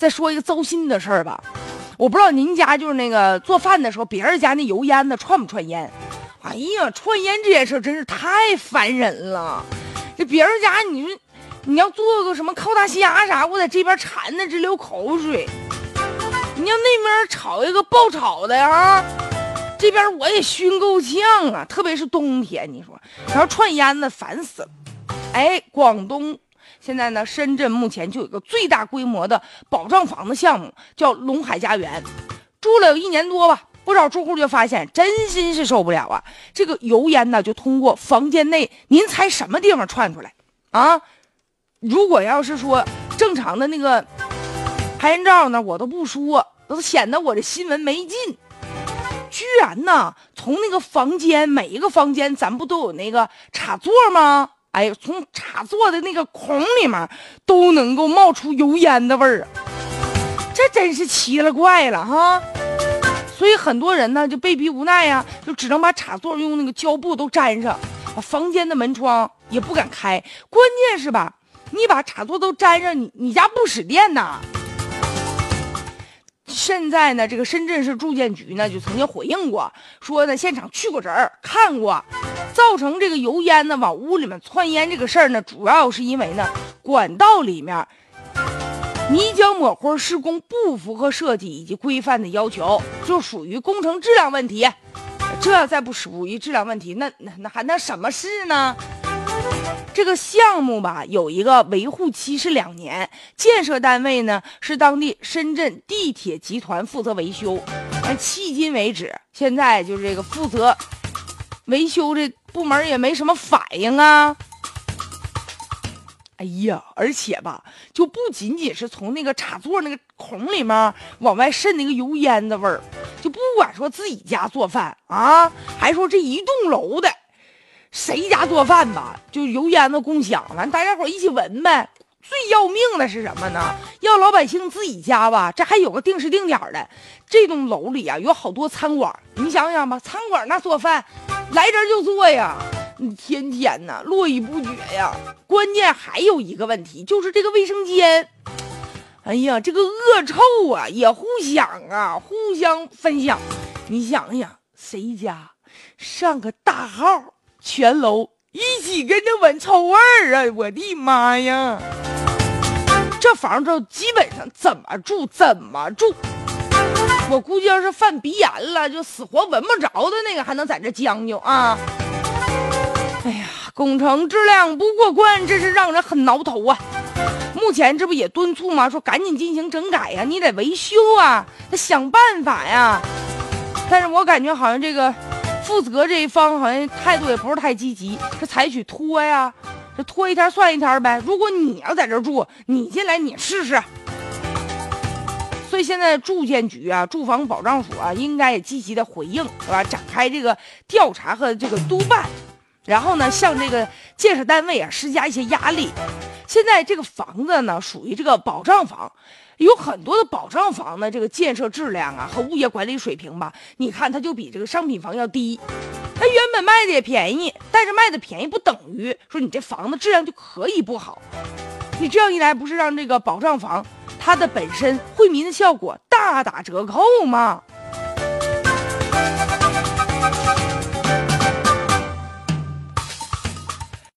再说一个糟心的事儿吧，我不知道您家就是那个做饭的时候，别人家那油烟子串不串烟？哎呀，串烟这件事真是太烦人了。这别人家你说你要做个什么烤大虾啥，我在这边馋的直流口水。你要那边炒一个爆炒的啊，这边我也熏够呛啊，特别是冬天，你说，然后串烟子烦死了。哎，广东。现在呢，深圳目前就有个最大规模的保障房的项目，叫龙海家园，住了有一年多吧，不少住户就发现，真心是受不了啊！这个油烟呢，就通过房间内，您猜什么地方窜出来啊？如果要是说正常的那个拍人照呢，我都不说，都显得我这新闻没劲。居然呢，从那个房间，每一个房间，咱不都有那个插座吗？哎，从插座的那个孔里面都能够冒出油烟的味儿！这真是奇了怪了哈！所以很多人呢就被逼无奈呀，就只能把插座用那个胶布都粘上，把房间的门窗也不敢开。关键是吧，你把插座都粘上，你你家不使电呐？现在呢，这个深圳市住建局呢就曾经回应过，说呢现场去过人儿看过，造成这个油烟呢往屋里面窜烟这个事儿呢，主要是因为呢管道里面泥浆抹灰施工不符合设计以及规范的要求，就属于工程质量问题。这再不属于质量问题，那那那还那什么事呢？这个项目吧，有一个维护期是两年，建设单位呢是当地深圳地铁集团负责维修。但迄今为止，现在就是这个负责维修的部门也没什么反应啊。哎呀，而且吧，就不仅仅是从那个插座那个孔里面往外渗那个油烟的味儿，就不管说自己家做饭啊，还说这一栋楼的。谁家做饭吧，就油烟子共享，完大家伙一起闻呗。最要命的是什么呢？要老百姓自己家吧，这还有个定时定点的。这栋楼里啊，有好多餐馆，你想想吧，餐馆那做饭，来人就做呀，你天天呐络绎不绝呀。关键还有一个问题，就是这个卫生间，哎呀，这个恶臭啊，也互相啊，互相分享。你想想，谁家上个大号？全楼一起跟着闻臭味儿啊！我的妈呀，这房子基本上怎么住怎么住。我估计要是犯鼻炎了，就死活闻不着的那个，还能在这将就啊？哎呀，工程质量不过关，真是让人很挠头啊！目前这不也敦促吗？说赶紧进行整改呀，你得维修啊，得想办法呀。但是我感觉好像这个。负责这一方好像态度也不是太积极，是采取拖呀，这拖一天算一天呗。如果你要在这住，你进来你试试。所以现在住建局啊、住房保障署啊，应该也积极的回应，是吧？展开这个调查和这个督办，然后呢，向这个建设单位啊施加一些压力。现在这个房子呢，属于这个保障房。有很多的保障房呢，这个建设质量啊和物业管理水平吧，你看它就比这个商品房要低。它原本卖的也便宜，但是卖的便宜不等于说你这房子质量就可以不好。你这样一来，不是让这个保障房它的本身惠民的效果大打折扣嘛？